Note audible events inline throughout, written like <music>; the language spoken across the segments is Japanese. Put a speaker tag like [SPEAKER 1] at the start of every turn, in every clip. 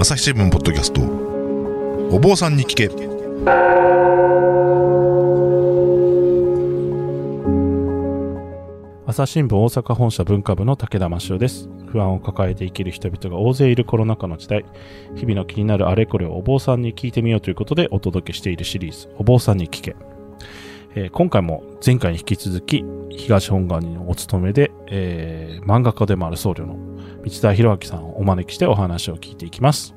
[SPEAKER 1] 朝日新聞ポッドキャスト。お坊さんに聞け。
[SPEAKER 2] 朝日新聞大阪本社文化部の武田真潮です。不安を抱えて生きる人々が大勢いるコロナ禍の時代。日々の気になるあれこれをお坊さんに聞いてみようということでお届けしているシリーズ。お坊さんに聞け。えー今回も前回に引き続き東本願にお勤めで、えー漫画家でもある僧侶の道田博明さんをお招きしてお話を聞いていきます。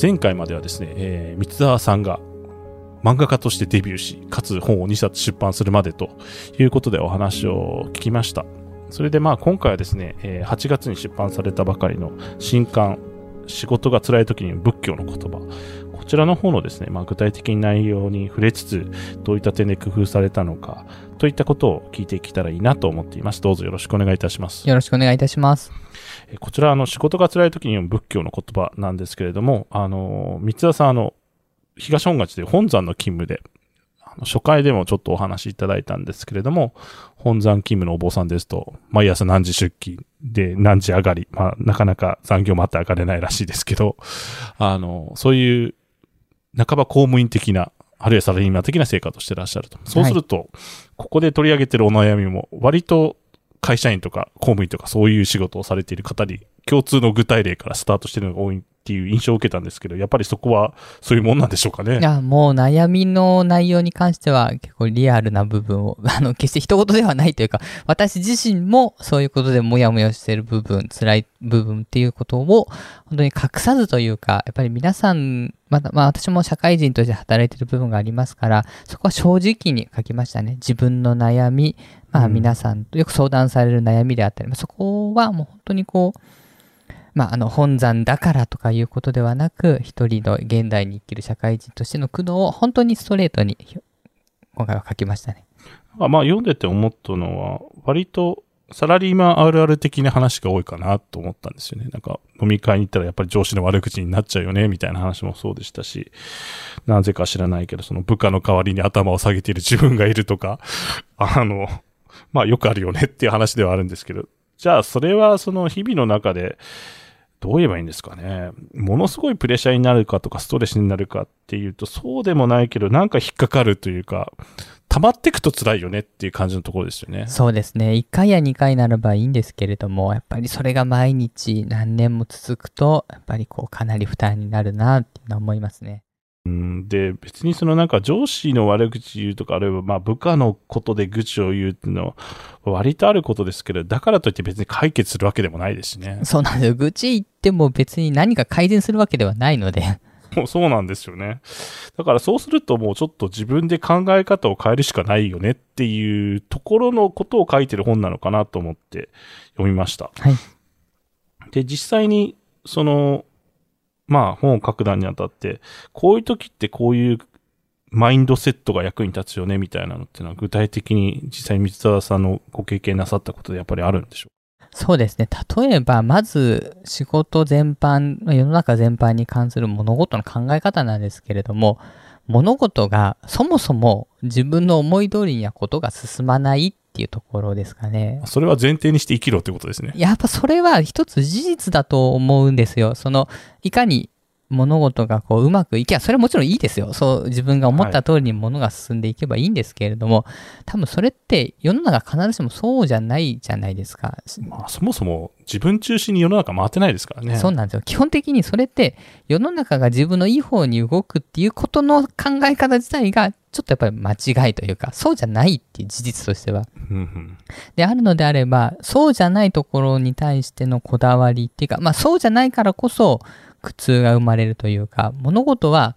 [SPEAKER 2] 前回まではですね、えー三沢さんが漫画家としてデビューしかつ本を2冊出版するまでということでお話を聞きました。それでまあ今回はですね、えー8月に出版されたばかりの新刊仕事が辛い時に仏教の言葉こちらの方のですね、まあ、具体的な内容に触れつつどういった点で工夫されたのかといったことを聞いていけたらいいなと思っています。どうぞよろしくお願いいたします。
[SPEAKER 3] よろしくお願いいたします。
[SPEAKER 2] えーこちら、あの、仕事が辛い時に仏教の言葉なんですけれども、あの、三田さん、あの、東本町で本山の勤務で、初回でもちょっとお話しいただいたんですけれども、本山勤務のお坊さんですと、毎朝何時出勤で何時上がり、まあ、なかなか残業もあって上がれないらしいですけど、あの、そういう、半ば公務員的な、あるいはサラリーマン的な生活をしてらっしゃると。そうすると、ここで取り上げてるお悩みも、割と会社員とか公務員とかそういう仕事をされている方に共通の具体例からスタートしているのが多いっていう印象を受けたんですけど、やっぱりそこはそういうもんなんでしょうかね。
[SPEAKER 3] いや、もう悩みの内容に関しては結構リアルな部分を、<laughs> あの、決して一言ではないというか、私自身もそういうことでモヤモヤしてる部分、辛い部分っていうことを、本当に隠さずというか、やっぱり皆さん、まだ、まあ私も社会人として働いてる部分がありますから、そこは正直に書きましたね。自分の悩み、まあ
[SPEAKER 2] うん
[SPEAKER 3] 皆さんとよく相談される悩みであったり、まあそこはもう本当にこう、まあ、あの、本山だからとかいうことではなく、一人の現代に生きる社会人としての苦悩を本当にストレートに、今回は書きましたね。
[SPEAKER 2] あまあ読んでて思ったのは、割とサラリーマンあるある的な話が多いかなと思ったんですよね。なんか飲み会に行ったらやっぱり上司の悪口になっちゃうよね、みたいな話もそうでしたし、なぜか知らないけど、その部下の代わりに頭を下げている自分がいるとか、あの、まあよくあるよねっていう話ではあるんですけど、じゃあそれはその日々の中で、どう言えばいいんですかね。ものすごいプレッシャーになるかとかストレスになるかっていうと、そうでもないけど、なんか引っかかるというか、溜まっていくと辛いよねっていう感じのところですよね。
[SPEAKER 3] そうですね。1回や2回ならばいいんですけれども、やっぱりそれが毎日何年も続くと、やっぱりこうかなり負担になるなっていうのは思いますね。
[SPEAKER 2] うん、で、別にそのなんか上司の悪口言うとか、あるいはまあ部下のことで愚痴を言うっていうのは割とあることですけど、だからといって別に解決するわけでもないですしね。
[SPEAKER 3] そうなんですよ。愚痴言っても別に何か改善するわけではないので。
[SPEAKER 2] もうそうなんですよね。だからそうするともうちょっと自分で考え方を変えるしかないよねっていうところのことを書いてる本なのかなと思って読みました。
[SPEAKER 3] はい。
[SPEAKER 2] で、実際に、その、まあ本を書く段にあたって、こういう時ってこういうマインドセットが役に立つよねみたいなのっていうのは具体的に実際に水沢さんのご経験なさったことでやっぱりあるんでしょう？
[SPEAKER 3] そうですね。例えば、まず仕事全般、世の中全般に関する物事の考え方なんですけれども、物事がそもそも自分の思い通りにはことが進まないっていうところですかね
[SPEAKER 2] う。。それは前提にして生きろってことですね。
[SPEAKER 3] やっぱそれは一つ事実だと思うんですよ。その、いかに物事がこううまくいけば、それはもちろんいいですよ。そう、自分が思った通りに物が進んでいけばいいんですけれども、多分それって世の中必ずしもそうじゃないじゃないですか。
[SPEAKER 2] まあそもそも自分中心に世の中回ってないですからね。
[SPEAKER 3] そうなんですよ。基本的にそれって世の中が自分のいい方に動くっていうことの考え方自体がちょっとやっぱり間違いというか、そうじゃないっていう事実としては。であるのであれば、そうじゃないところに対してのこだわりっていうか、まあそうじゃないからこそ苦痛が生まれるというか、物事は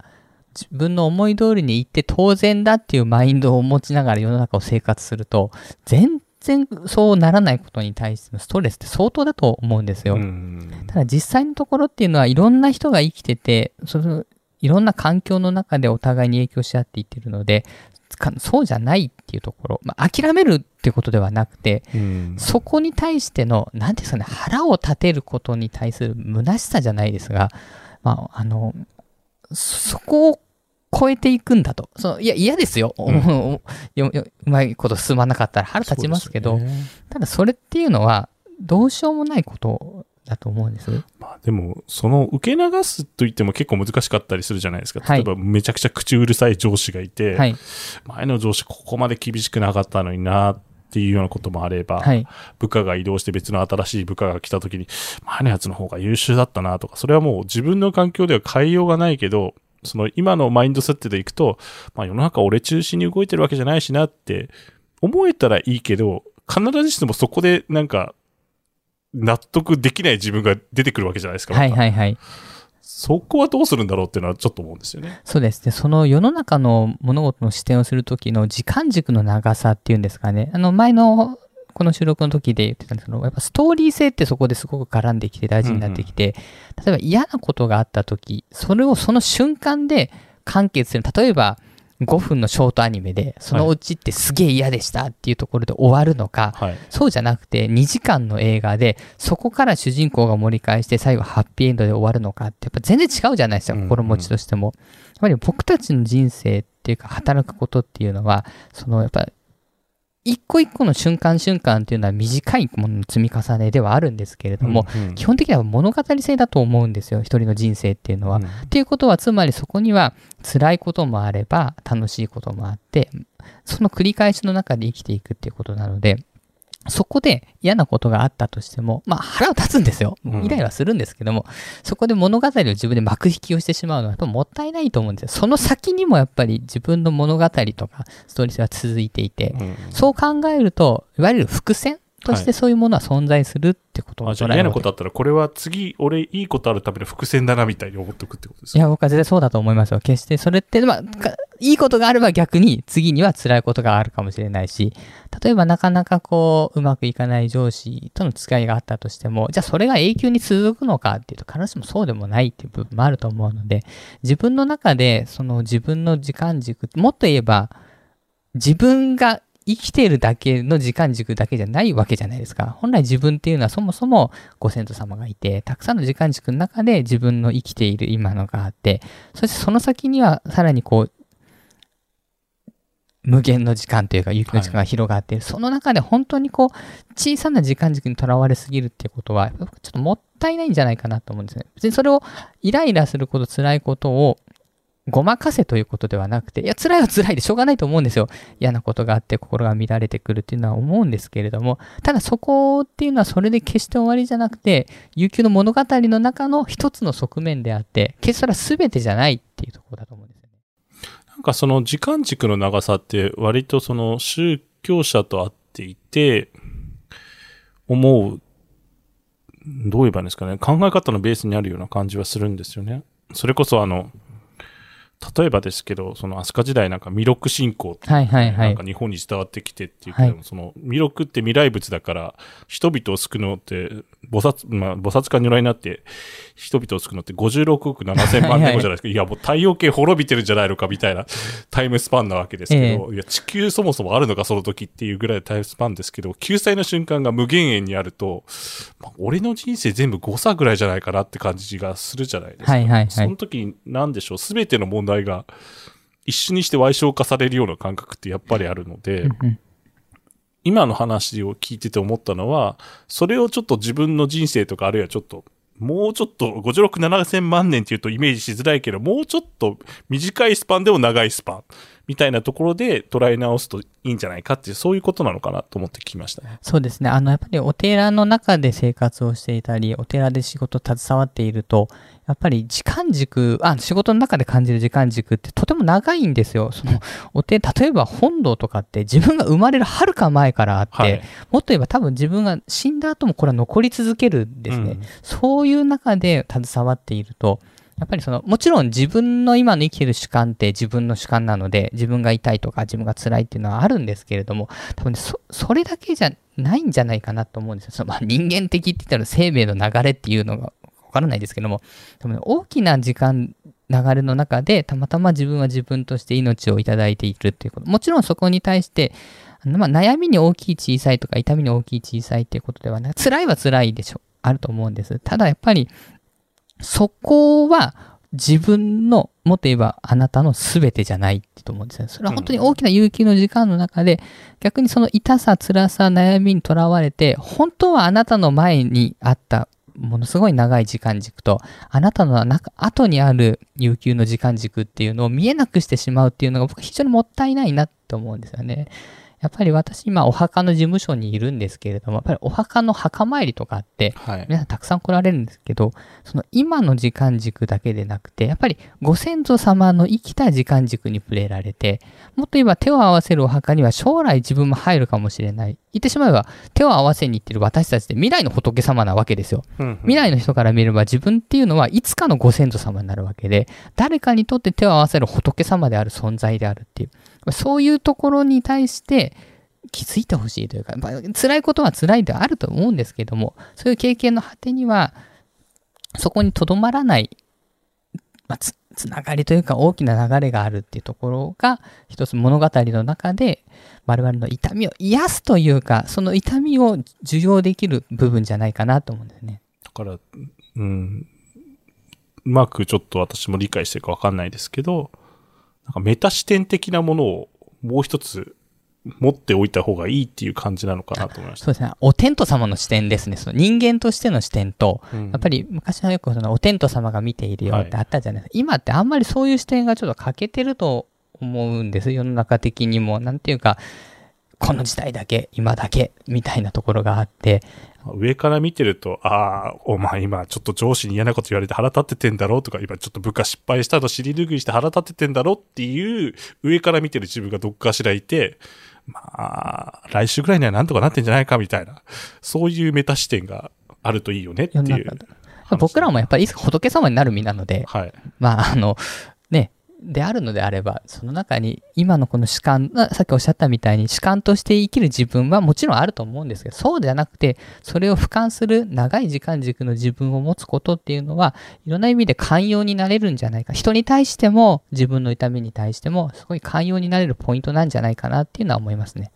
[SPEAKER 3] 自分の思い通りにいって当然だっていうマインドを持ちながら世の中を生活すると、全然そうならないことに対してのストレスって相当だと思うんですよ。
[SPEAKER 2] うん
[SPEAKER 3] ただ実際のところっていうのはいろんな人が生きてて、そのいろんな環境の中でお互いに影響し合っていってるので、かそうじゃないっていうところ、まあ、諦めるっていうことではなくて、
[SPEAKER 2] うん
[SPEAKER 3] そこに対しての、なんていうんですかね、腹を立てることに対する虚しさじゃないですが、まあ、あの、そそこを超えていくんだと。そのいや、嫌ですよ。
[SPEAKER 2] うん <laughs>
[SPEAKER 3] よようまいこと進まなかったら腹立ちますけど、
[SPEAKER 2] ね
[SPEAKER 3] ただそれっていうのは、どうしようもないことだと思うんです。
[SPEAKER 2] まあでも、その受け流すと言っても結構難しかったりするじゃないですか。
[SPEAKER 3] はい
[SPEAKER 2] 例えばめちゃくちゃ口うるさい上司がいて、
[SPEAKER 3] はい。
[SPEAKER 2] 前の上司ここまで厳しくなかったのになっていうようなこともあれば、
[SPEAKER 3] はい。
[SPEAKER 2] 部下が移動して別の新しい部下が来た時に、前のやつの方が優秀だったなとか、それはもう自分の環境では変えようがないけど、その今のマインドセットでいくと、まあ世の中俺中心に動いてるわけじゃないしなって思えたらいいけど、必ずしもそこでなんか、納得できない自分が出てくるわけじゃないですか。
[SPEAKER 3] はいはいはい。
[SPEAKER 2] そこはどうするんだろうっていうのはちょっと思うんですよね。
[SPEAKER 3] そうですね。その世の中の物事の視点をするときの時間軸の長さっていうんですかね。あの前のこの収録の時で言ってたんですけど、やっぱストーリー性ってそこですごく絡んできて大事になってきて、例えば嫌なことがあった時、それをその瞬間で完結する。例えば5分のショートアニメで、そのうちってすげえ嫌でしたっていうところで終わるのか、
[SPEAKER 2] はい。
[SPEAKER 3] そうじゃなくて2時間の映画でそこから主人公が盛り返して最後ハッピーエンドで終わるのかってやっぱ全然違うじゃないですか
[SPEAKER 2] うんうん
[SPEAKER 3] 心持ちとしても、やっぱり僕たちの人生っていうか働くことっていうのはそのやっぱ一個一個の瞬間瞬間っていうのは短いものの積み重ねではあるんですけれども、
[SPEAKER 2] うんうん。
[SPEAKER 3] 基本的には物語性だと思うんですよ一人の人生っていうのは、
[SPEAKER 2] うん。
[SPEAKER 3] っていうことはつまりそこには辛いこともあれば楽しいこともあってその繰り返しの中で生きていくっていうことなのでそこで嫌なことがあったとしても、まあ腹を立つんですよ。
[SPEAKER 2] うん
[SPEAKER 3] イライラするんですけども、そこで物語を自分で幕引きをしてしまうのはもったいないと思うんですよ。その先にもやっぱり自分の物語とかストーリー性は続いていて、
[SPEAKER 2] うん
[SPEAKER 3] そう考えると、いわゆる伏線としてそういうものは存在するってことを
[SPEAKER 2] あじゃ嫌なことあったら、これは次、俺いいことあるための伏線だなみたいに思っておくってことですか？
[SPEAKER 3] いや、僕は絶対そうだと思いますよ。決してそれって、まあ、かいいことがあれば逆に次には辛いことがあるかもしれないし、例えばなかなかこう、うまくいかない上司との付き合いがあったとしても、じゃあそれが永久に続くのかっていうと、必ずしもそうでもないっていう部分もあると思うので、自分の中で、その自分の時間軸、もっと言えば、自分が生きてるだけの時間軸だけじゃないわけじゃないですか。本来自分っていうのはそもそもご先祖様がいて、たくさんの時間軸の中で自分の生きている今のがあって、そしてその先にはさらにこう、無限の時間というか、有機の時間が広がっている、その中で本当にこう、小さな時間軸にとらわれすぎるっていうことは、ちょっともったいないんじゃないかなと思うんですね。別にそれをイライラすること、辛いことをごまかせということではなくて、いや、辛いは辛いでしょうがないと思うんですよ。嫌なことがあって心が乱れてくるっていうのは思うんですけれども、ただそこっていうのはそれで決して終わりじゃなくて、悠久の物語の中の一つの側面であって、決してそれは全てじゃないっていうところだと思うんです。
[SPEAKER 2] なんかその時間軸の長さって割とその宗教者と会っていて、思う、どう言えばいいんですかね、考え方のベースにあるような感じはするんですよね。それこそあの、例えばですけど、その飛鳥時代なんか弥勒信仰って
[SPEAKER 3] はいはいはい
[SPEAKER 2] なんか。日本に伝わってきてっていうけども、
[SPEAKER 3] は
[SPEAKER 2] その弥勒って未来仏だから、人々を救うのって、菩薩、まあ、菩薩か如来になって、人々を救うのって56億7千万年後じゃないですか。いや、もう太陽系滅びてるんじゃないのかみたいなタイムスパンなわけですけど、いや、地球そもそもあるのかその時っていうぐらいのタイムスパンですけど、救済の瞬間が無限遠にあると、まあ俺の人生全部誤差ぐらいじゃないかなって感じがするじゃないですか。
[SPEAKER 3] はいはいはい
[SPEAKER 2] その時、なんでしょう、すべての問題が、一瞬にして賠償化されるような感覚ってやっぱりあるので、今の話を聞いてて思ったのは、それをちょっと自分の人生とかあるいはちょっと、もうちょっと56、7000万年っていうとイメージしづらいけど、もうちょっと短いスパンでも長いスパンみたいなところで捉え直すといいんじゃないかっていう、そういうことなのかなと思って聞きましたね。
[SPEAKER 3] そうですね。あの、やっぱりお寺の中で生活をしていたり、お寺で仕事携わっていると、やっぱり時間軸、あ、仕事の中で感じる時間軸ってとても長いんですよ。<laughs> その、お寺、例えば本堂とかって自分が生まれる遥か前からあって、
[SPEAKER 2] はい。
[SPEAKER 3] もっと言えば多分自分が死んだ後もこれは残り続けるんですね。
[SPEAKER 2] うん
[SPEAKER 3] そういう中で携わっていると、やっぱりその、もちろん自分の今の生きてる主観って自分の主観なので、自分が痛いとか自分が辛いっていうのはあるんですけれども、多分ね、そ、それだけじゃないんじゃないかなと思うんですよ。そのまあ、人間的って言ったら生命の流れっていうのがわからないですけども、多分ね、大きな時間、流れの中で、たまたま自分は自分として命をいただいているっていうこと。もちろんそこに対して、あのまあ、悩みに大きい小さいとか痛みに大きい小さいっていうことではなく、辛いは辛いでしょ。あると思うんです。ただやっぱり、そこは自分の、もっと言えばあなたの全てじゃないと思うんですよ。それは本当に大きな勇気の時間の中で、逆にその痛さ、辛さ、悩みにとらわれて、本当はあなたの前にあったものすごい長い時間軸と、あなたの中、後にある悠久の時間軸っていうのを見えなくしてしまうっていうのが僕は非常にもったいないなって思うんですよね。やっぱり私今お墓の事務所にいるんですけれども、やっぱりお墓の墓参りとかって、
[SPEAKER 2] はい。
[SPEAKER 3] 皆さんたくさん来られるんですけど、その今の時間軸だけでなくて、やっぱりご先祖様の生きた時間軸に触れられて、もっと言えば手を合わせるお墓には将来自分も入るかもしれない。言ってしまえば手を合わせに行ってる私たちって未来の仏様なわけですよ。
[SPEAKER 2] うん
[SPEAKER 3] 未来の人から見れば自分っていうのはいつかのご先祖様になるわけで、誰かにとって手を合わせる仏様である存在であるっていう、そういうところに対して気づいてほしいというか、まあ、辛いことは辛いではあると思うんですけども、そういう経験の果てには、そこにとどまらない、まあ、つつながりというか大きな流れがあるっていうところが一つ物語の中で我々の痛みを癒すというかその痛みを受容できる部分じゃないかなと思うんですね。
[SPEAKER 2] だから、うん、うまくちょっと私も理解してるかわかんないですけど、なんかメタ視点的なものをもう一つ持っておいた方がいいっていう感じなのかなと思いました。
[SPEAKER 3] そうですね。お天道様の視点ですね。その人間としての視点と、
[SPEAKER 2] うん
[SPEAKER 3] やっぱり昔はよくそのお天道様が見ているよってあったじゃないですか。今ってあんまりそういう視点がちょっと欠けてると思うんです。世の中的にも。なんていうか、この時代だけ、今だけ、みたいなところがあって、
[SPEAKER 2] 上から見てると、ああ、お前今ちょっと上司に嫌なこと言われて腹立っててんだろうとか、今ちょっと部下失敗したの尻拭いして腹立っててんだろうっていう、上から見てる自分がどっかしらいて、まあ、来週ぐらいにはなんとかなってんじゃないかみたいな、そういうメタ視点があるといいよねっていう。
[SPEAKER 3] 僕らもやっぱりいつか仏様になる身なので、
[SPEAKER 2] はい。
[SPEAKER 3] まあ、あの、ね、であるのであれば、その中に今のこの主観、さっきおっしゃったみたいに主観として生きる自分はもちろんあると思うんですけど、そうではなくて、それを俯瞰する長い時間軸の自分を持つことっていうのは、いろんな意味で寛容になれるんじゃないか。人に対しても、自分の痛みに対しても、すごい寛容になれるポイントなんじゃないかなっていうのは思いますね。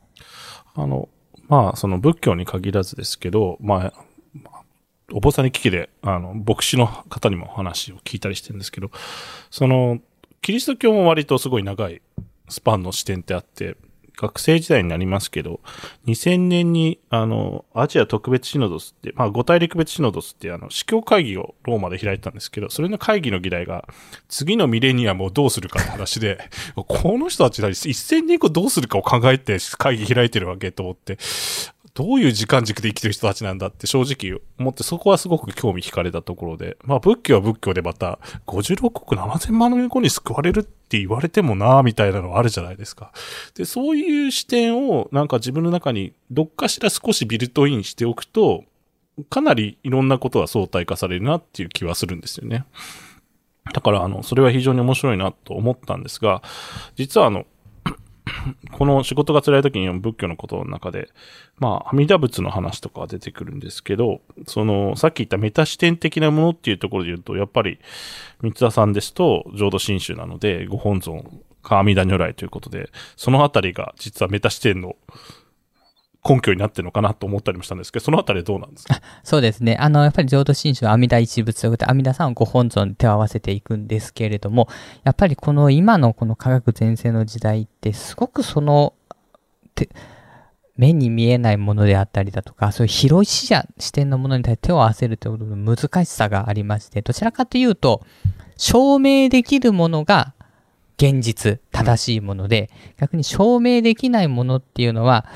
[SPEAKER 2] あの、まあ、その仏教に限らずですけど、ま、お坊さんに聞きで、あの、牧師の方にも話を聞いたりしてるんですけど、その、キリスト教も割とすごい長いスパンの視点ってあって、学生時代になりますけど、2000年に、あの、アジア特別シノドスって、まあ、五大陸別シノドスって、あの、司教会議をローマで開いたんですけど、それの会議の議題が、次のミレニアムをどうするかって話で、<laughs> この人たちなり1000年後どうするかを考えて会議開いてるわけと思って、どういう時間軸で生きてる人たちなんだって正直思って、そこはすごく興味惹かれたところで、まあ仏教は仏教でまた56億7000万年後に救われるって言われてもなみたいなのあるじゃないですか。で、そういう視点をなんか自分の中にどっかしら少しビルトインしておくと、かなりいろんなことが相対化されるなっていう気はするんですよね。だから、あの、それは非常に面白いなと思ったんですが、実はあの、<laughs> この仕事が辛い時に読む仏教のことの中で、まあ、阿弥陀仏の話とか出てくるんですけど、その、さっき言ったメタ視点的なものっていうところで言うと、やっぱり、三田さんですと、浄土真宗なので、ご本尊か阿弥陀如来ということで、そのあたりが実はメタ視点の根拠になってるのかなと思ったりもしたんですけど、そのあたりどうなんですか？
[SPEAKER 3] そうですね。あの、やっぱり浄土真宗阿弥陀一仏ということで、阿弥陀さんをご本尊で手を合わせていくんですけれども、やっぱりこの今のこの科学全盛の時代って、すごくその、目に見えないものであったりだとか、そういう広い視野、視点のものに対して手を合わせるということの難しさがありまして、どちらかというと、証明できるものが現実、正しいもので、逆に証明できないものっていうのは、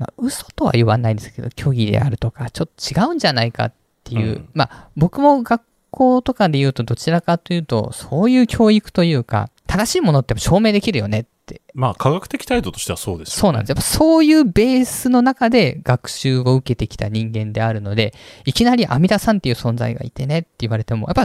[SPEAKER 3] まあ、嘘とは言わないんですけど、虚偽であるとか、ちょっと違うんじゃないかっていう、
[SPEAKER 2] うん
[SPEAKER 3] まあ、僕も学校とかで言うと、どちらかというと、そういう教育というか、正しいものって証明できるよねって。
[SPEAKER 2] まあ、科学的態度としてはそうですよね。
[SPEAKER 3] そうなんです。やっぱそういうベースの中で学習を受けてきた人間であるので、いきなり阿弥陀さんっていう存在がいてねって言われても、やっぱ、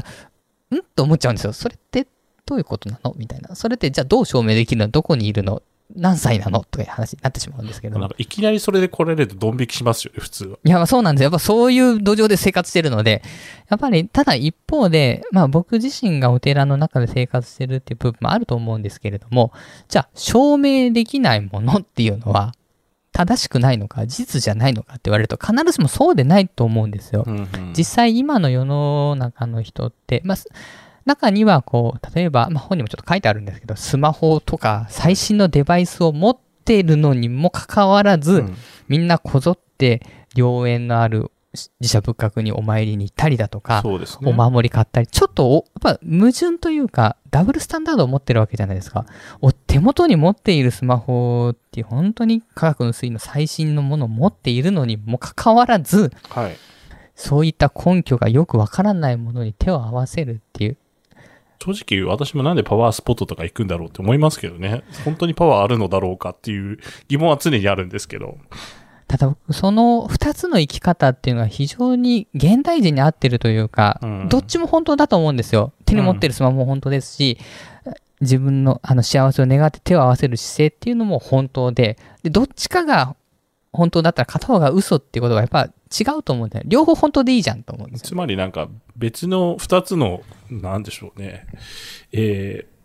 [SPEAKER 3] ん？と思っちゃうんですよ。それってどういうことなの？みたいな。それってじゃあどう証明できるの？どこにいるの？何歳なの？という話になってしまうんですけども
[SPEAKER 2] なんかいきなりそれで来られるとドン引きしますよね、普通は。
[SPEAKER 3] いや、まあそうなんですよ。やっぱそういう土壌で生活してるので、やっぱり、ただ一方で、まあ僕自身がお寺の中で生活してるっていう部分もあると思うんですけれども、じゃあ、証明できないものっていうのは、正しくないのか、事実じゃないのかって言われると、必ずしもそうでないと思うんですよ。
[SPEAKER 2] うんうん
[SPEAKER 3] 実際今の世の中の人って、まあ、す中にはこう、例えば、まあ、本にもちょっと書いてあるんですけど、スマホとか最新のデバイスを持っているのにもかかわらず、
[SPEAKER 2] うん
[SPEAKER 3] みんなこぞって良縁のある自社仏閣にお参りに行ったりだとか、
[SPEAKER 2] ね。
[SPEAKER 3] お守り買ったり、ちょっとお、やっぱ矛盾というか、ダブルスタンダードを持ってるわけじゃないですか。お手元に持っているスマホって本当に科学の推移の最新のものを持っているのにもかかわらず、
[SPEAKER 2] はい。
[SPEAKER 3] そういった根拠がよくわからないものに手を合わせるっていう。
[SPEAKER 2] 正直私もなんでパワースポットとか行くんだろうって思いますけどね。本当にパワーあるのだろうかっていう疑問は常にあるんですけど。
[SPEAKER 3] ただ僕、その二つの生き方っていうのは非常に現代人に合ってるというか、
[SPEAKER 2] うん
[SPEAKER 3] どっちも本当だと思うんですよ。手に持ってるスマホも本当ですし、自分のあの幸せを願って手を合わせる姿勢っていうのも本当で、でどっちかが本当だったら片方が嘘っていうことはやっぱ違うと思うんだよ。両方本当でいいじゃんと思うんですよ。
[SPEAKER 2] つまりなんか別の二つの、なんでしょうね。えー、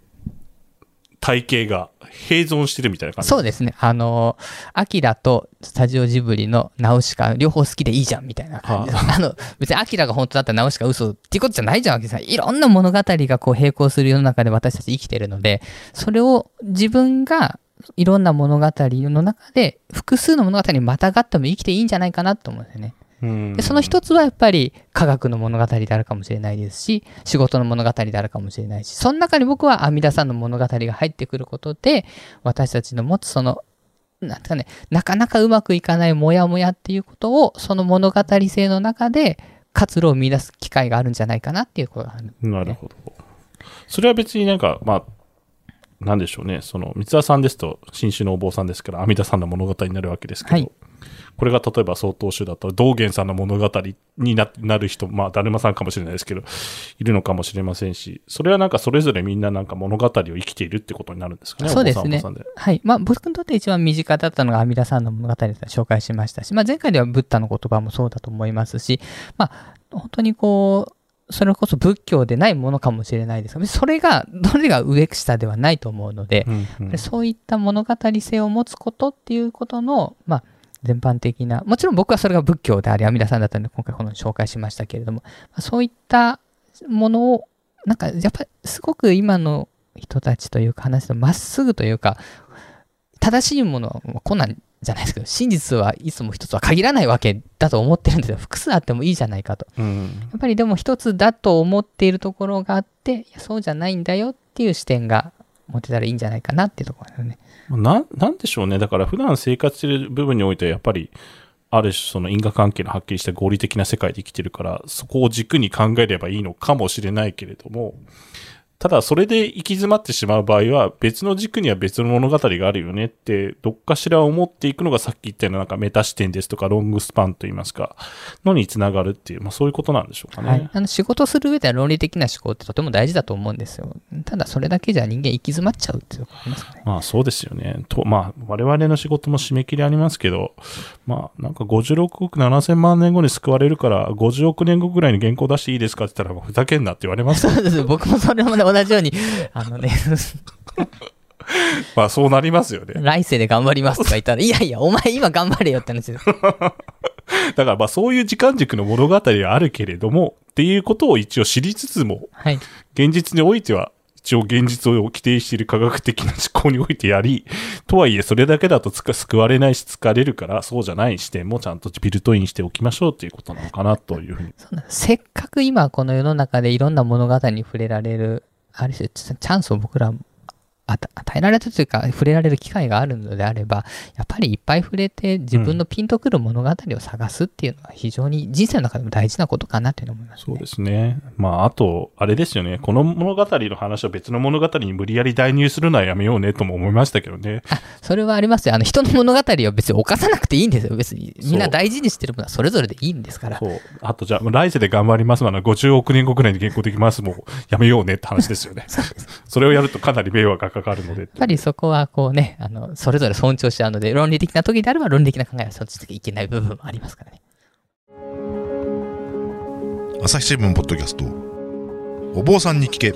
[SPEAKER 2] 体型が併存してるみたいな感じ。
[SPEAKER 3] そうですね。あの、アキラとスタジオジブリのナウシカ、両方好きでいいじゃんみたいな感じで。あの、別にアキラが本当だったらナウシカ嘘っていうことじゃないじゃんわけですよいろんな物語がこう並行する世の中で私たち生きてるので、それを自分がいろんな物語の中で複数の物語にまたがっても生きていいんじゃないかなと思うんですよね。
[SPEAKER 2] うん
[SPEAKER 3] でその一つはやっぱり科学の物語であるかもしれないですし、仕事の物語であるかもしれないし、その中に僕は阿弥陀さんの物語が入ってくることで、私たちの持つその、なんていうかね、なかなかうまくいかないモヤモヤっていうことを、その物語性の中で活路を見出す機会があるんじゃないかなっていうことがある。
[SPEAKER 2] なるほど。それは別になんか、まあ、なんでしょうね。その、三沢さんですと、新種のお坊さんですから、阿弥陀さんの物語になるわけですけど、
[SPEAKER 3] はい
[SPEAKER 2] これが例えば曹洞宗だったら、道元さんの物語にななる人、まあ、だるまさんかもしれないですけど、いるのかもしれませんし、それはなんかそれぞれみんななんか物語を生きているってことになるんですかね。
[SPEAKER 3] そうですねはい。まあ、僕にとって一番身近だったのが阿弥陀さんの物語で紹介しましたし、まあ、前回ではブッダの言葉もそうだと思いますし、まあ、本当にこう、それこそ仏教でないものかもしれないですが、それが、どれが上下ではないと思うので、
[SPEAKER 2] うんうん。
[SPEAKER 3] でそういった物語性を持つことっていうことの、まあ、全般的な、もちろん僕はそれが仏教であり、阿弥陀さんだったので、今回この紹介しましたけれども、まあそういったものを、なんか、やっぱりすごく今の人たちというか話とまっすぐというか、正しいものはまあ困難じゃないですけど、真実はいつも一つは限らないわけだと思ってるんですよ。複数あってもいいじゃないかと。
[SPEAKER 2] うん
[SPEAKER 3] やっぱりでも一つだと思っているところがあって、いやそうじゃないんだよっていう視点が持てたらいいんじゃないかなっていうところですよね。
[SPEAKER 2] な、なんでしょうね。だから普段生活してる部分において、やっぱり、ある種その因果関係のはっきりした合理的な世界で生きてるから、そこを軸に考えればいいのかもしれないけれども、ただそれで行き詰まってしまう場合は、別の軸には別の物語があるよねって、どっかしら思っていくのがさっき言ったようななんかメタ視点ですとか、ロングスパンといいますか、のにつながるっていう、まあそういうことなんでしょうかね。
[SPEAKER 3] はい、あの仕事する上では論理的な思考ってとても大事だと思うんですよ。ただそれだけじゃ人間行き詰まっちゃうっていうところありますかね。
[SPEAKER 2] まあそうですよね。と、まあ我々の仕事も締め切りありますけど、まあなんか56億7千万年後に救われるから、50億年後ぐらいに原稿出していいですかって言ったら、ふざけんなって言われます。<laughs>
[SPEAKER 3] そうです。僕もそれもね、同じように、あのね、<laughs>
[SPEAKER 2] まあそうなりますよね。
[SPEAKER 3] 来世で頑張りますとか言ったら、いやいや、お前今頑張れよって話です。<laughs>
[SPEAKER 2] だからまあそういう時間軸の物語はあるけれども、っていうことを一応知りつつも、
[SPEAKER 3] はい。
[SPEAKER 2] 現実においては、一応現実を規定している科学的な思考においてやり、とはいえそれだけだとつか救われないし疲れるから、そうじゃない視点もちゃんとビルトインしておきましょうっていうことなのかなというふうに。
[SPEAKER 3] せっかく今この世の中でいろんな物語に触れられる、あれですよチャンスを僕ら与与えられたというか、触れられる機会があるのであれば、やっぱりいっぱい触れて自分のピンとくる物語を探すっていうのは非常に人生の中でも大事なことかなというのを思います、ね。
[SPEAKER 2] そうですね。まあ、あと、あれですよね。この物語の話を別の物語に無理やり代入するのはやめようねとも思いましたけどね。
[SPEAKER 3] それはありますよ。あの人の物語を別に犯さなくていいんですよ。別に。みんな大事にしてるものはそれぞれでいいんですから。
[SPEAKER 2] そう。あと、じゃあ、来世で頑張りますなら50億年後くらいに原稿できます。もう、やめようねって話ですよね。<laughs> それをやるとかなり迷惑がかかるので。
[SPEAKER 3] やっぱりそこはこうね、あの、それぞれ尊重し合うので、論理的な時であれば論理的な考えはそっちでいけない部分もありますからね。
[SPEAKER 1] 朝日新聞ポッドキャストお坊さんに聞け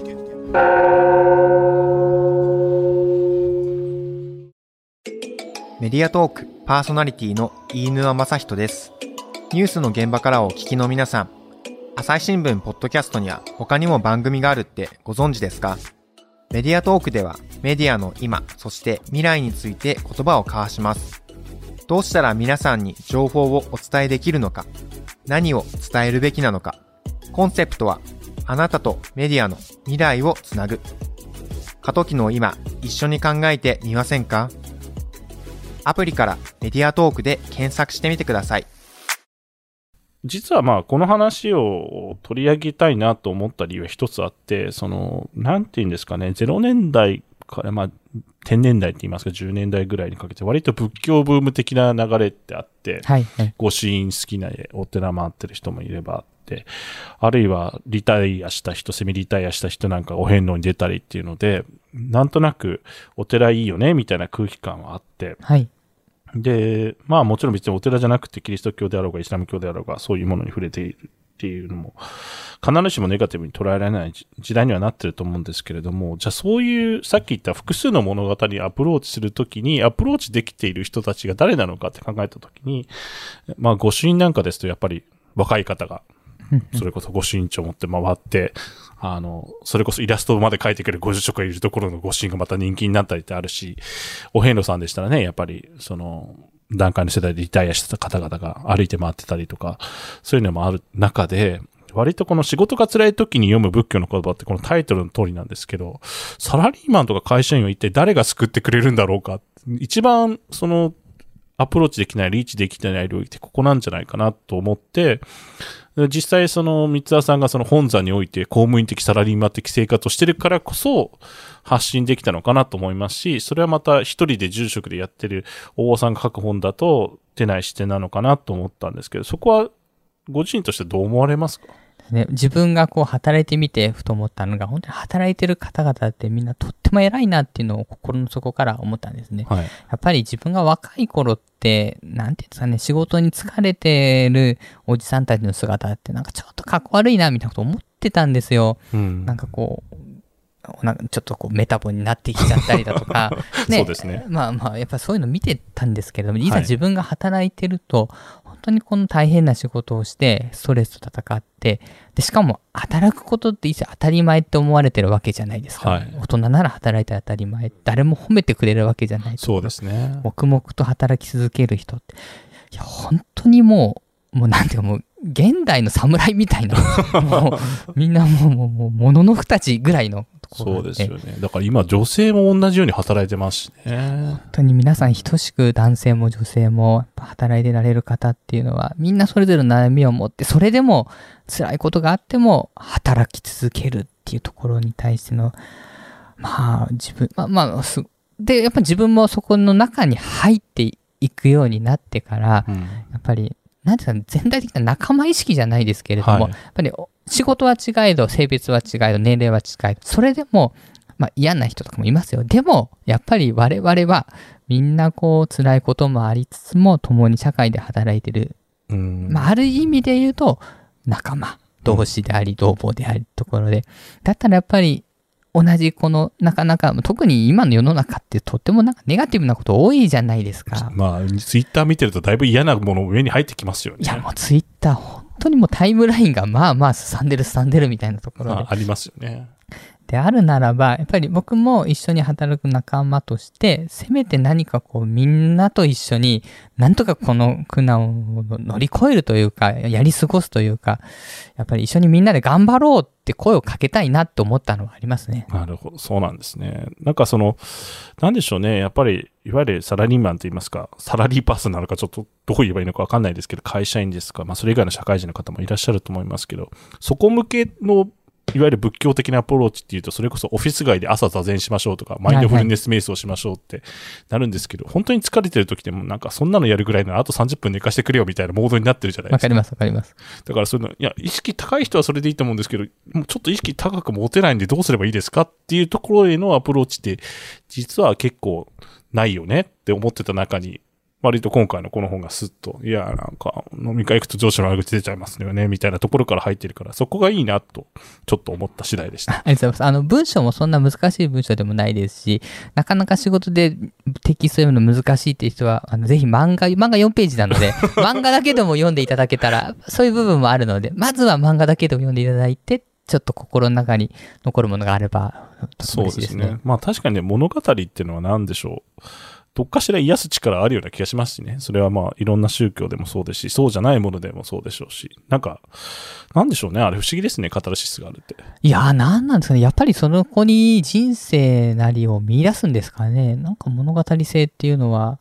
[SPEAKER 4] メディアトークパーソナリティの飯沼正人です。ニュースの現場からお聞きの皆さん、朝日新聞ポッドキャストには他にも番組があるってご存知ですか？メディアトークではメディアの今、そして未来について言葉を交わします。どうしたら皆さんに情報をお伝えできるのか、何を伝えるべきなのか。コンセプトは、あなたとメディアの未来をつなぐ。過渡期の今、一緒に考えてみませんか？アプリからメディアトークで検索してみてください。
[SPEAKER 2] 実はまあ、この話を取り上げたいなと思った理由は一つあって、その、なんて言うんですかね、0年代から、まあ、10年代って言いますか、10年代ぐらいにかけて、割と仏教ブーム的な流れってあって、
[SPEAKER 3] はい。はい。
[SPEAKER 2] 御朱印好きなお寺回ってる人もいればあって、あるいはリタイアした人、セミリタイアした人なんかお遍路に出たりっていうので、なんとなくお寺いいよね、みたいな空気感はあって、
[SPEAKER 3] はい。
[SPEAKER 2] で、まあもちろん別にお寺じゃなくてキリスト教であろうがイスラム教であろうがそういうものに触れているっていうのも必ずしもネガティブに捉えられない時時代にはなってると思うんですけれども、じゃあそういうさっき言った複数の物語にアプローチするときにアプローチできている人たちが誰なのかって考えたときに、まあ御朱印なんかですとやっぱり若い方がそれこそ御朱印帳持って回って、あの、それこそイラストまで描いてくれるご住職がいるところの御朱印がまた人気になったりってあるし、お遍路さんでしたらね、やっぱり、その、段階の世代でリタイアしてた方々が歩いて回ってたりとか、そういうのもある中で、割とこの仕事が辛い時に読む仏教の言葉ってこのタイトルの通りなんですけど、サラリーマンとか会社員は一体誰が救ってくれるんだろうか？一番そのアプローチできない、リーチできてない領域ってここなんじゃないかなと思って、実際その三沢さんがその本山において公務員的サラリーマン的生活をしてるからこそ発信できたのかなと思いますし、それはまた一人で住職でやってる大尾さんが書く本だと出ない視点なのかなと思ったんですけど、そこはご自身としてどう思われますか？
[SPEAKER 3] ね、自分がこう働いてみてふと思ったのが、本当に働いてる方々ってみんなとっても偉いなっていうのを心の底から思ったんですね。
[SPEAKER 2] はい。
[SPEAKER 3] やっぱり自分が若い頃って、なんていうんですかね、仕事に疲れてるおじさんたちの姿ってなんかちょっとかっこ悪いなみたいなこと思ってたんですよ。
[SPEAKER 2] うん。
[SPEAKER 3] なんかこう、なんかちょっとこうメタボになってきちゃったりだとか、<laughs>
[SPEAKER 2] そうですね。
[SPEAKER 3] まあまあ、やっぱそういうの見てたんですけれども、いざ
[SPEAKER 2] はい
[SPEAKER 3] 自分が働いてると、本当にこの大変な仕事をして、ストレスと戦って、で、しかも働くことって一切当たり前って思われてるわけじゃないですか。
[SPEAKER 2] はい
[SPEAKER 3] 大人なら働いて当たり前。誰も褒めてくれるわけじゃない。
[SPEAKER 2] そうですね。
[SPEAKER 3] 黙々と働き続ける人って。いや、本当にもう、もうなんていうかもう、現代の侍みたいな、もう、みんなもう、もう、もう、もののふたちぐらいの
[SPEAKER 2] そうですよね。だから今女性も同じように働いてますしね。
[SPEAKER 3] 本当に皆さん等しく男性も女性も働いてられる方っていうのはみんなそれぞれの悩みを持ってそれでも辛いことがあっても働き続けるっていうところに対してのまあ自分まあまあすでやっぱ自分もそこの中に入っていくようになってから
[SPEAKER 2] うん。
[SPEAKER 3] やっぱりなんていうか全体的な仲間意識じゃないですけれども、
[SPEAKER 2] はい
[SPEAKER 3] やっぱりお仕事は違えど性別は違えど年齢は違えどそれでもまあ嫌な人とかもいますよ。でも、やっぱり我々はみんなこう辛いこともありつつも共に社会で働いてる。
[SPEAKER 2] うん。
[SPEAKER 3] まあある意味で言うと仲間同士であり同胞であるところで。だったらやっぱり同じこのなかなか特に今の世の中ってとってもなんかネガティブなこと多いじゃないですか。
[SPEAKER 2] まあ、ツイッター見てるとだいぶ嫌なもの目に入ってきますよね。
[SPEAKER 3] いやもうツイッター本当にもうタイムラインがまあまあすさんでるすさんでるみたいなところで
[SPEAKER 2] あ。ありますよね。
[SPEAKER 3] であるならば、やっぱり僕も一緒に働く仲間として、せめて何かこうみんなと一緒に、なんとかこの苦難を乗り越えるというか、やり過ごすというか、やっぱり一緒にみんなで頑張ろうって声をかけたいなと思ったのはありますね。
[SPEAKER 2] なるほど。そうなんですね。なんかその、なんでしょうね。やっぱり、いわゆるサラリーマンと言いますか、サラリーパーソンなのかちょっとどう言えばいいのかわかんないですけど、会社員ですか、まあそれ以外の社会人の方もいらっしゃると思いますけど、そこ向けの、いわゆる仏教的なアプローチっていうと、それこそオフィス街で朝座禅しましょうとか、マインドフルネス瞑想しましょうってなるんですけど、本当に疲れてる時でもなんかそんなのやるぐらいならあと30分寝かしてくれよみたいなモードになってるじゃないですか。
[SPEAKER 3] わかりますわかります。
[SPEAKER 2] だからそういうの、いや、意識高い人はそれでいいと思うんですけど、もうちょっと意識高く持てないんでどうすればいいですかっていうところへのアプローチって、実は結構ないよねって思ってた中に、割と今回のこの本がスッと、いや、なんか、飲み会行くと上司の悪口出ちゃいますよね、みたいなところから入ってるから、そこがいいなと、ちょっと思った次第でした。<laughs>
[SPEAKER 3] ありがとうございます。あの、文章もそんな難しい文章でもないですし、なかなか仕事でテキスト読むの難しいっていう人は、あの、ぜひ漫画、漫画4ページなので、<laughs> 漫画だけでも読んでいただけたら、そういう部分もあるので、まずは漫画だけでも読んでいただいて、ちょっと心の中に残るものがあれば、とて
[SPEAKER 2] そう
[SPEAKER 3] です
[SPEAKER 2] ね。。まあ確かにね、物語っていうのは何でしょう。どっかしら癒す力あるような気がしますしね。それはまあ、いろんな宗教でもそうですし、そうじゃないものでもそうでしょうし。なんか、なんでしょうね。あれ不思議ですね。カタルシスがあるって。
[SPEAKER 3] いやー、なんなんですかね。やっぱりその子に人生なりを見出すんですかね。なんか物語性っていうのは、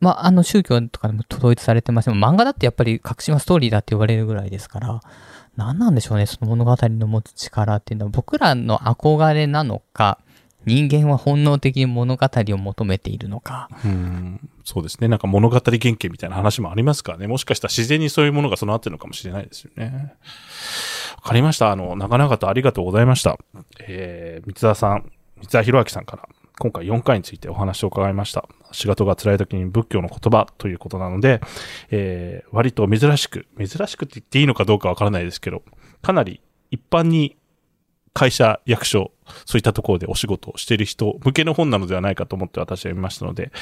[SPEAKER 3] まあ、あの宗教とかでも統一されてますけど、漫画だってやっぱり隠しはストーリーだって言われるぐらいですから、何なんでしょうね。その物語の持つ力っていうのは、僕らの憧れなのか、人間は本能的に物語を求めているのか。
[SPEAKER 2] うん。そうですね。なんか物語原型みたいな話もありますからね。もしかしたら自然にそういうものが備わってるのかもしれないですよね。わかりました。あの、長々とありがとうございました。えー、三沢さん、三沢博明さんから、今回4回についてお話を伺いました。仕事が辛い時に仏教の言葉ということなので、えー、割と珍しく、珍しくって言っていいのかどうかわからないですけど、かなり一般に会社、役所、そういったところでお仕事をしている人向けの本なのではないかと思って私は読みましたので、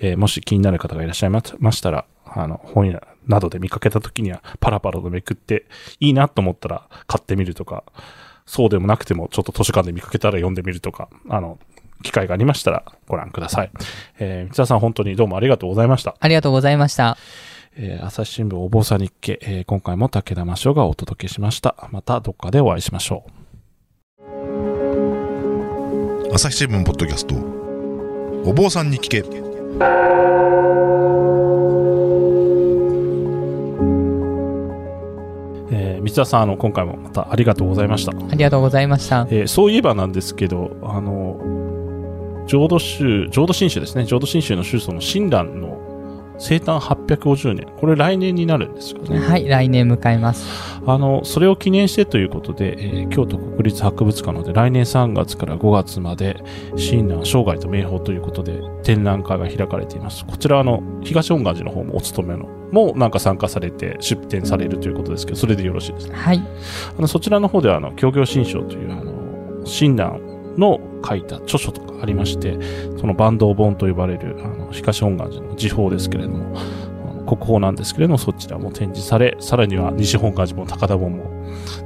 [SPEAKER 2] えーもし気になる方がいらっしゃいまましたら、あの、本屋などで見かけた時にはパラパラとめくって、いいなと思ったら買ってみるとか、そうでもなくてもちょっと図書館で見かけたら読んでみるとか、あの、機会がありましたらご覧ください。えー、三沢さん本当にどうもありがとうございました。
[SPEAKER 3] ありがとうございました。
[SPEAKER 2] えー朝日新聞お坊さん日記、えー今回も武田真翔がお届けしました。またどっかでお会いしましょう。
[SPEAKER 1] 朝日新聞ポッドキャストお坊さんに聞け
[SPEAKER 2] えー、三沢さん、あの、今回もまたありがとうございました。
[SPEAKER 3] ありがとうございました。
[SPEAKER 2] えーそういえばなんですけど、あの、浄土宗、浄土真宗ですね。浄土真宗の宗祖の親鸞の生誕850年。これ来年になるんですよね。
[SPEAKER 3] はい、来年迎えます。
[SPEAKER 2] あの、それを記念してということで、えー京都国立博物館ので来年3月から5月まで、親鸞生涯と名宝ということで展覧会が開かれています。こちらはあの、東本願寺の方もお勤めの、もなんか参加されて出展されるということですけど、それでよろしいですね。
[SPEAKER 3] はい。
[SPEAKER 2] あの、そちらの方では、あの、協業新書という、あの、親鸞の書いた著書とかありまして、その坂東本と呼ばれる、あの、東本願寺の時報ですけれども、国宝なんですけれども、そちらも展示され、さらには西本願寺も高田本も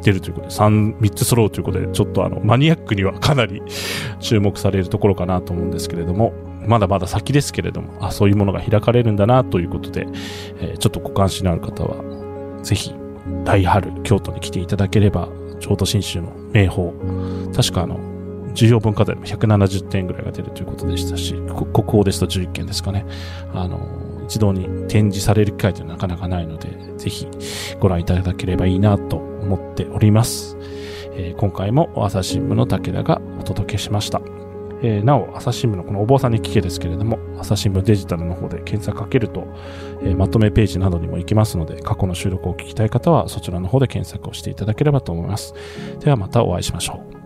[SPEAKER 2] 出るということで、3、3つ揃うということで、ちょっとあの、マニアックにはかなり注目されるところかなと思うんですけれども、まだまだ先ですけれども、あ、そういうものが開かれるんだなということで、えーちょっとご関心のある方は、ぜひ、来春、京都に来ていただければ、浄土真宗の名宝、確かあの、重要文化財でも170点ぐらいが出るということでしたし、国宝ですと11件ですかね。あの、一堂に展示される機会というのはなかなかないので、ぜひご覧いただければいいなと思っております。えー今回も朝日新聞の武田がお届けしました。えーなお、朝日新聞のこのお坊さんに聞けですけれども、朝日新聞デジタルの方で検索かけると、えーまとめページなどにも行きますので、過去の収録を聞きたい方はそちらの方で検索をしていただければと思います。ではまたお会いしましょう。